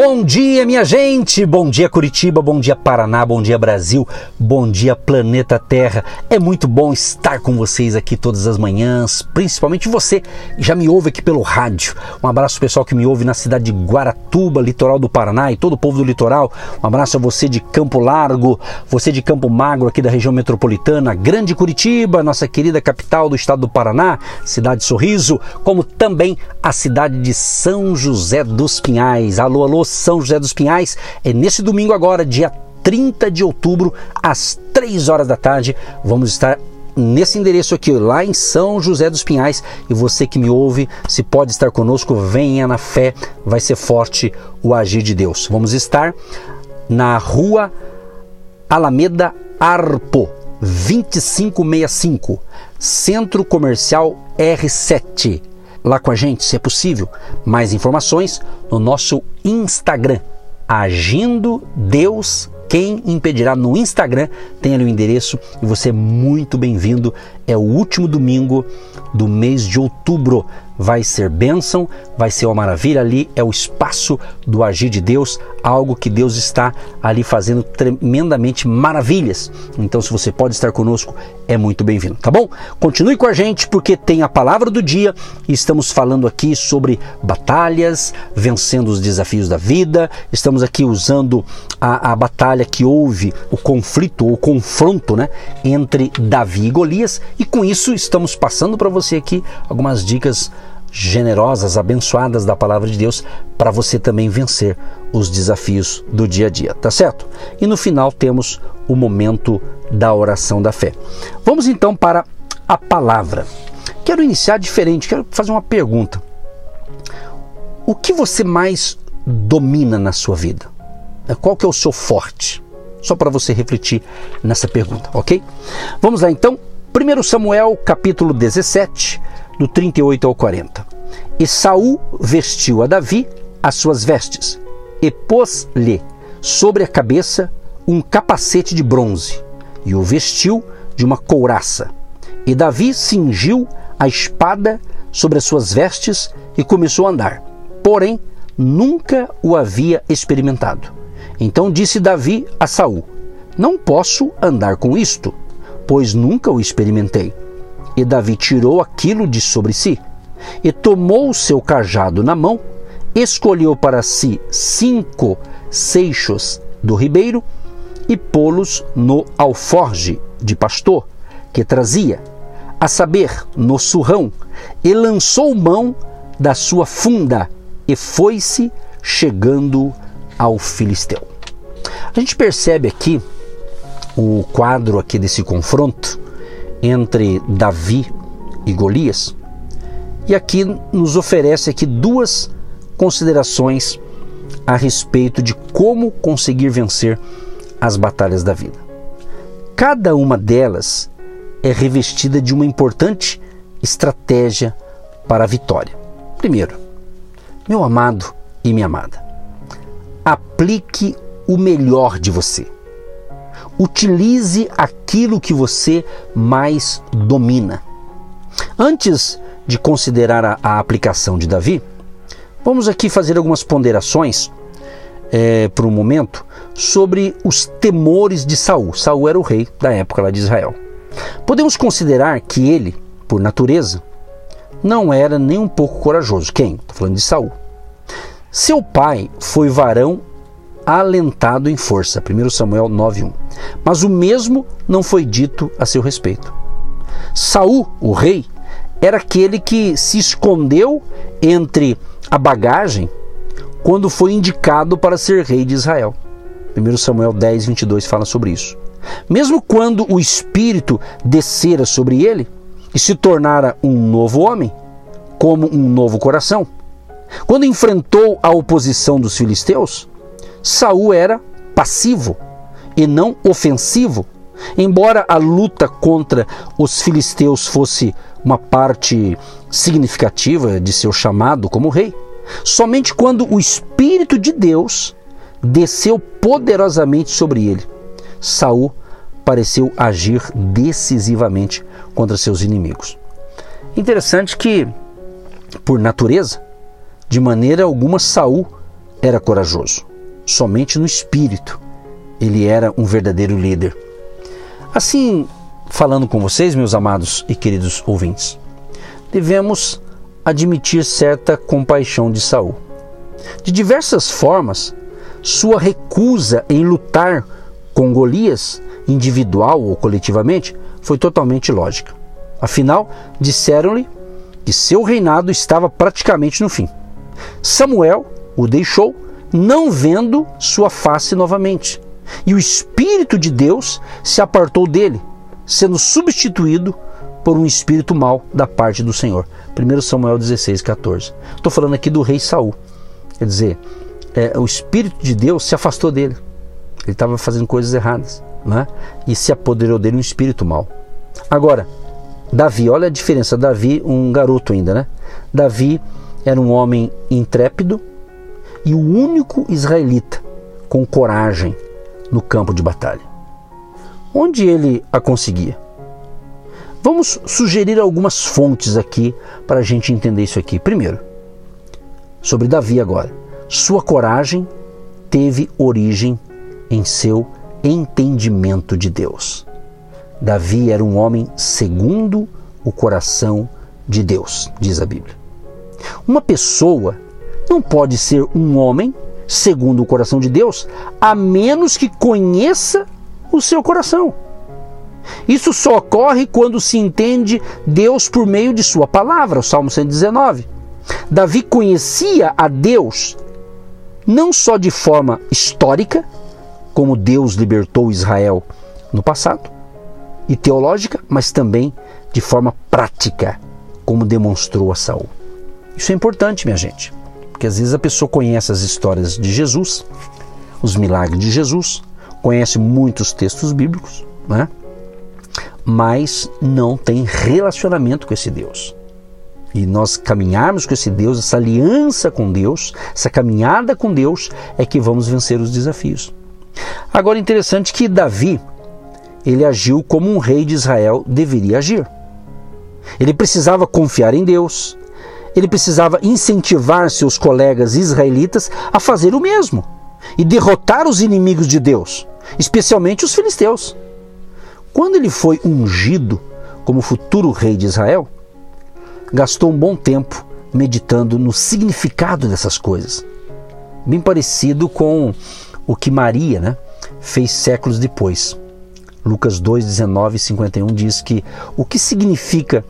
Bom dia, minha gente! Bom dia, Curitiba, bom dia, Paraná, bom dia, Brasil, bom dia, planeta Terra. É muito bom estar com vocês aqui todas as manhãs, principalmente você que já me ouve aqui pelo rádio. Um abraço pessoal que me ouve na cidade de Guaratuba, litoral do Paraná e todo o povo do litoral. Um abraço a você de Campo Largo, você de Campo Magro aqui da região metropolitana, Grande Curitiba, nossa querida capital do estado do Paraná, cidade Sorriso, como também a cidade de São José dos Pinhais. Alô, alô! São José dos Pinhais. É nesse domingo agora, dia 30 de outubro, às 3 horas da tarde. Vamos estar nesse endereço aqui, lá em São José dos Pinhais. E você que me ouve, se pode estar conosco, venha na fé, vai ser forte o agir de Deus. Vamos estar na rua Alameda Arpo, 2565, Centro Comercial R7 lá com a gente, se é possível. Mais informações no nosso Instagram, Agindo Deus quem impedirá no Instagram, tem ali o endereço e você é muito bem-vindo. É o último domingo do mês de outubro vai ser bênção, vai ser uma maravilha ali, é o espaço do agir de Deus, algo que Deus está ali fazendo tremendamente maravilhas. Então, se você pode estar conosco, é muito bem-vindo, tá bom? Continue com a gente porque tem a palavra do dia e estamos falando aqui sobre batalhas, vencendo os desafios da vida. Estamos aqui usando a, a batalha que houve, o conflito ou confronto, né, entre Davi e Golias, e com isso estamos passando para você aqui algumas dicas generosas, abençoadas da palavra de Deus para você também vencer os desafios do dia a dia, tá certo? E no final temos o momento da oração da fé. Vamos então para a palavra. Quero iniciar diferente, quero fazer uma pergunta. O que você mais domina na sua vida? Qual que é o seu forte? Só para você refletir nessa pergunta, ok? Vamos lá então. 1 Samuel capítulo 17, do 38 ao 40. E Saul vestiu a Davi as suas vestes e pôs-lhe sobre a cabeça um capacete de bronze e o vestiu de uma couraça. E Davi cingiu a espada sobre as suas vestes e começou a andar. Porém, nunca o havia experimentado. Então disse Davi a Saul: Não posso andar com isto, pois nunca o experimentei. E Davi tirou aquilo de sobre si, e tomou o seu cajado na mão, escolheu para si cinco seixos do ribeiro e pô-los no alforge de pastor que trazia, a saber, no surrão, e lançou mão da sua funda e foi-se chegando ao filisteu. A gente percebe aqui o quadro aqui desse confronto entre Davi e Golias. E aqui nos oferece aqui duas considerações a respeito de como conseguir vencer as batalhas da vida. Cada uma delas é revestida de uma importante estratégia para a vitória. Primeiro, meu amado e minha amada, aplique o melhor de você. Utilize aquilo que você mais domina. Antes de considerar a, a aplicação de Davi, vamos aqui fazer algumas ponderações é, por um momento sobre os temores de Saul. Saul era o rei da época lá de Israel. Podemos considerar que ele, por natureza, não era nem um pouco corajoso. Quem? Estou falando de Saul. Seu pai foi varão alentado em força. 1 Samuel 9:1. Mas o mesmo não foi dito a seu respeito. Saul, o rei, era aquele que se escondeu entre a bagagem quando foi indicado para ser rei de Israel. 1 Samuel 10, 22 fala sobre isso. Mesmo quando o Espírito descera sobre ele e se tornara um novo homem, como um novo coração, quando enfrentou a oposição dos filisteus, Saul era passivo e não ofensivo. Embora a luta contra os filisteus fosse uma parte significativa de seu chamado como rei, somente quando o Espírito de Deus desceu poderosamente sobre ele, Saul pareceu agir decisivamente contra seus inimigos. Interessante que, por natureza, de maneira alguma Saul era corajoso. Somente no espírito ele era um verdadeiro líder. Assim, falando com vocês, meus amados e queridos ouvintes, devemos admitir certa compaixão de Saul. De diversas formas, sua recusa em lutar com Golias, individual ou coletivamente, foi totalmente lógica. Afinal, disseram-lhe que seu reinado estava praticamente no fim. Samuel o deixou, não vendo sua face novamente. E o Espírito de Deus se apartou dele, sendo substituído por um espírito mau da parte do Senhor. 1 Samuel 16, 14. Estou falando aqui do rei Saul. Quer dizer, é, o Espírito de Deus se afastou dele. Ele estava fazendo coisas erradas. Né? E se apoderou dele um espírito mau. Agora, Davi, olha a diferença. Davi, um garoto ainda, né? Davi era um homem intrépido e o único israelita com coragem no campo de batalha. Onde ele a conseguia? Vamos sugerir algumas fontes aqui para a gente entender isso aqui. Primeiro, sobre Davi agora. Sua coragem teve origem em seu entendimento de Deus. Davi era um homem segundo o coração de Deus, diz a Bíblia. Uma pessoa não pode ser um homem segundo o coração de Deus a menos que conheça o seu coração. Isso só ocorre quando se entende Deus por meio de Sua palavra, o Salmo 119. Davi conhecia a Deus não só de forma histórica, como Deus libertou Israel no passado, e teológica, mas também de forma prática, como demonstrou a Saul. Isso é importante, minha gente, porque às vezes a pessoa conhece as histórias de Jesus, os milagres de Jesus, conhece muitos textos bíblicos, né? mas não tem relacionamento com esse Deus. E nós caminharmos com esse Deus, essa aliança com Deus, essa caminhada com Deus, é que vamos vencer os desafios. Agora, interessante que Davi, ele agiu como um rei de Israel deveria agir. Ele precisava confiar em Deus, ele precisava incentivar seus colegas israelitas a fazer o mesmo e derrotar os inimigos de Deus, especialmente os filisteus. Quando ele foi ungido como futuro rei de Israel, gastou um bom tempo meditando no significado dessas coisas. Bem parecido com o que Maria né, fez séculos depois. Lucas 2, 19 e 51 diz que o que significa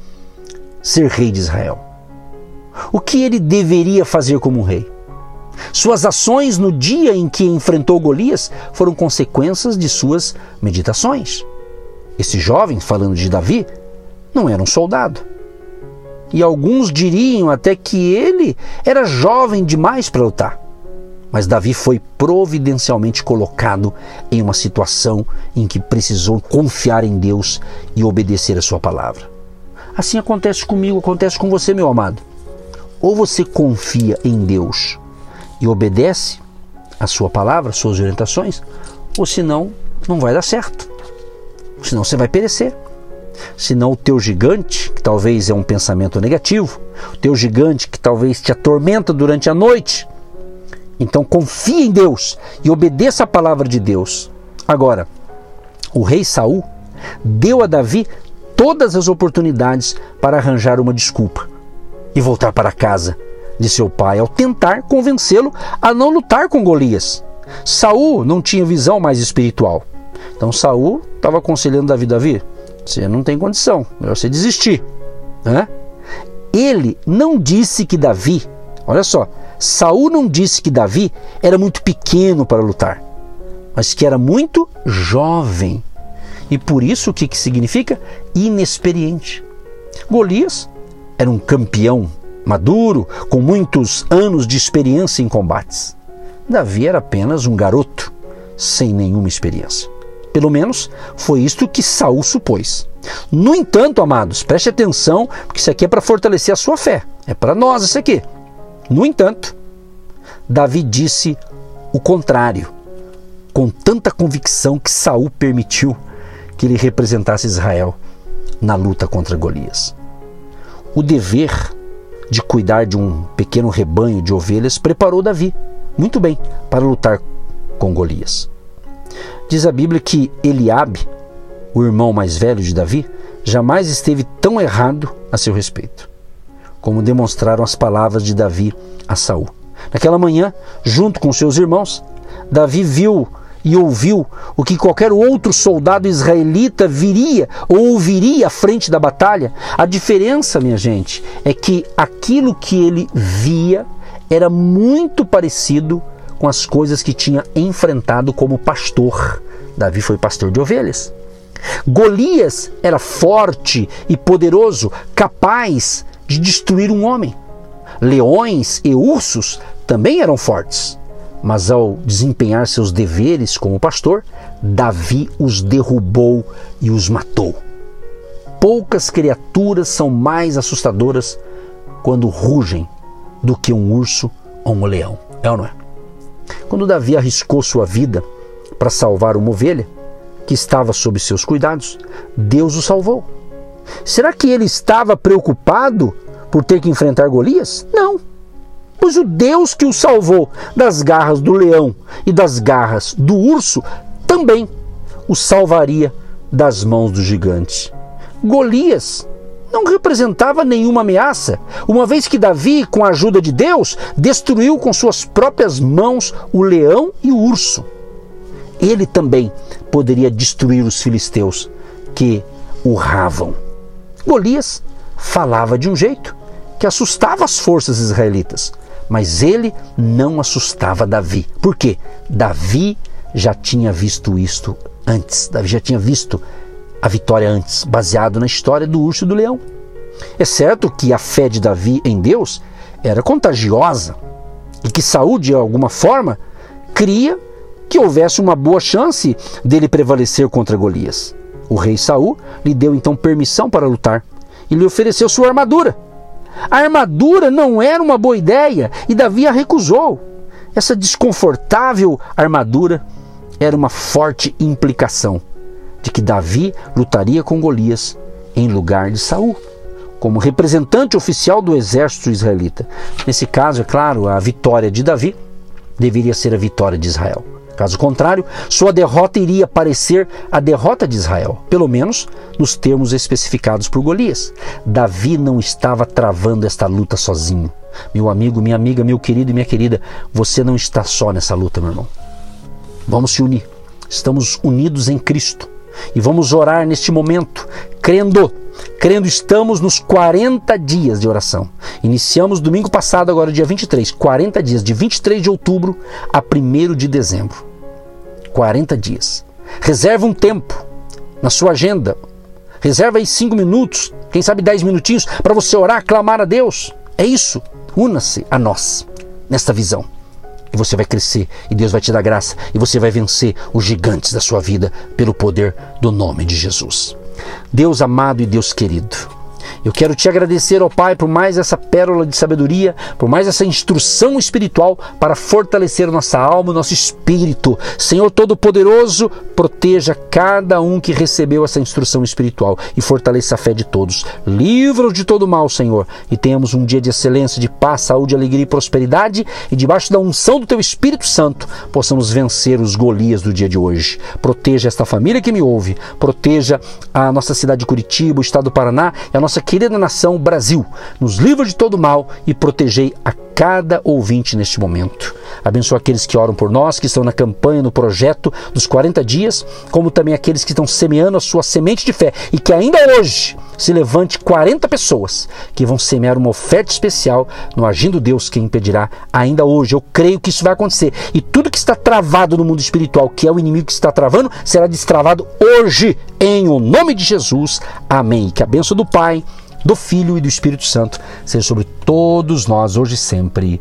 ser rei de Israel? O que ele deveria fazer como rei? Suas ações no dia em que enfrentou Golias foram consequências de suas meditações. Esse jovem, falando de Davi, não era um soldado. E alguns diriam até que ele era jovem demais para lutar. Mas Davi foi providencialmente colocado em uma situação em que precisou confiar em Deus e obedecer a sua palavra. Assim acontece comigo, acontece com você, meu amado. Ou você confia em Deus e obedece a sua palavra, suas orientações, ou senão não vai dar certo. Senão você vai perecer. Senão o teu gigante, que talvez é um pensamento negativo, o teu gigante que talvez te atormenta durante a noite, então confie em Deus e obedeça a palavra de Deus. Agora, o rei Saul deu a Davi todas as oportunidades para arranjar uma desculpa e voltar para casa de seu pai ao tentar convencê-lo a não lutar com Golias. Saul não tinha visão mais espiritual. Então Saul estava aconselhando Davi, Davi, você não tem condição, melhor você desistir. Né? Ele não disse que Davi, olha só, Saul não disse que Davi era muito pequeno para lutar, mas que era muito jovem. E por isso o que, que significa? Inexperiente. Golias era um campeão maduro, com muitos anos de experiência em combates. Davi era apenas um garoto, sem nenhuma experiência. Pelo menos foi isto que Saul supôs. No entanto, amados, preste atenção, porque isso aqui é para fortalecer a sua fé. É para nós isso aqui. No entanto, Davi disse o contrário, com tanta convicção que Saul permitiu que ele representasse Israel na luta contra Golias. O dever de cuidar de um pequeno rebanho de ovelhas preparou Davi muito bem para lutar com Golias. Diz a Bíblia que Eliabe, o irmão mais velho de Davi, jamais esteve tão errado a seu respeito, como demonstraram as palavras de Davi a Saul. Naquela manhã, junto com seus irmãos, Davi viu e ouviu o que qualquer outro soldado israelita viria ou ouviria à frente da batalha. A diferença, minha gente, é que aquilo que ele via era muito parecido com as coisas que tinha enfrentado como pastor. Davi foi pastor de ovelhas. Golias era forte e poderoso, capaz de destruir um homem. Leões e ursos também eram fortes, mas ao desempenhar seus deveres como pastor, Davi os derrubou e os matou. Poucas criaturas são mais assustadoras quando rugem do que um urso ou um leão. É ou não é? Quando Davi arriscou sua vida para salvar uma ovelha que estava sob seus cuidados, Deus o salvou. Será que ele estava preocupado por ter que enfrentar Golias? Não. Pois o Deus que o salvou das garras do leão e das garras do urso também o salvaria das mãos do gigante. Golias não representava nenhuma ameaça, uma vez que Davi, com a ajuda de Deus, destruiu com suas próprias mãos o leão e o urso. Ele também poderia destruir os filisteus que urravam. Golias falava de um jeito que assustava as forças israelitas, mas ele não assustava Davi. Por quê? Davi já tinha visto isto antes. Davi já tinha visto a vitória antes, baseado na história do urso e do leão. É certo que a fé de Davi em Deus era contagiosa e que Saúl, de alguma forma, cria que houvesse uma boa chance dele prevalecer contra Golias. O rei Saul lhe deu então permissão para lutar e lhe ofereceu sua armadura. A armadura não era uma boa ideia e Davi a recusou. Essa desconfortável armadura era uma forte implicação de que Davi lutaria com Golias em lugar de Saul, como representante oficial do exército israelita. Nesse caso, é claro, a vitória de Davi deveria ser a vitória de Israel. Caso contrário, sua derrota iria parecer a derrota de Israel, pelo menos nos termos especificados por Golias. Davi não estava travando esta luta sozinho. Meu amigo, minha amiga, meu querido e minha querida, você não está só nessa luta, meu irmão. Vamos se unir. Estamos unidos em Cristo. E vamos orar neste momento, crendo, crendo estamos nos 40 dias de oração. Iniciamos domingo passado, agora dia 23, 40 dias, de 23 de outubro a 1 de dezembro. 40 dias. Reserva um tempo na sua agenda. Reserva aí 5 minutos, quem sabe 10 minutinhos, para você orar, clamar a Deus. É isso. Una-se a nós nesta visão e você vai crescer e Deus vai te dar graça e você vai vencer os gigantes da sua vida pelo poder do nome de Jesus. Deus amado e Deus querido, eu quero te agradecer, ó Pai, por mais essa pérola de sabedoria, por mais essa instrução espiritual para fortalecer nossa alma, nosso espírito. Senhor Todo-Poderoso, proteja cada um que recebeu essa instrução espiritual e fortaleça a fé de todos. Livra-os de todo mal, Senhor, e tenhamos um dia de excelência, de paz, saúde, alegria e prosperidade, e debaixo da unção do Teu Espírito Santo, possamos vencer os Golias do dia de hoje. Proteja esta família que me ouve, proteja a nossa cidade de Curitiba, o estado do Paraná e a nossa querida nação Brasil, nos livra de todo mal e protegei a cada ouvinte neste momento. Abençoa aqueles que oram por nós, que estão na campanha, no projeto dos 40 dias, como também aqueles que estão semeando a sua semente de fé e que ainda hoje se levante 40 pessoas que vão semear uma oferta especial no Agindo Deus que impedirá ainda hoje. Eu creio que isso vai acontecer. E tudo que está travado no mundo espiritual, que é o inimigo que está travando, será destravado hoje, em o nome de Jesus. Amém. Que a bênção do Pai do Filho e do Espírito Santo seja sobre todos nós, hoje e sempre.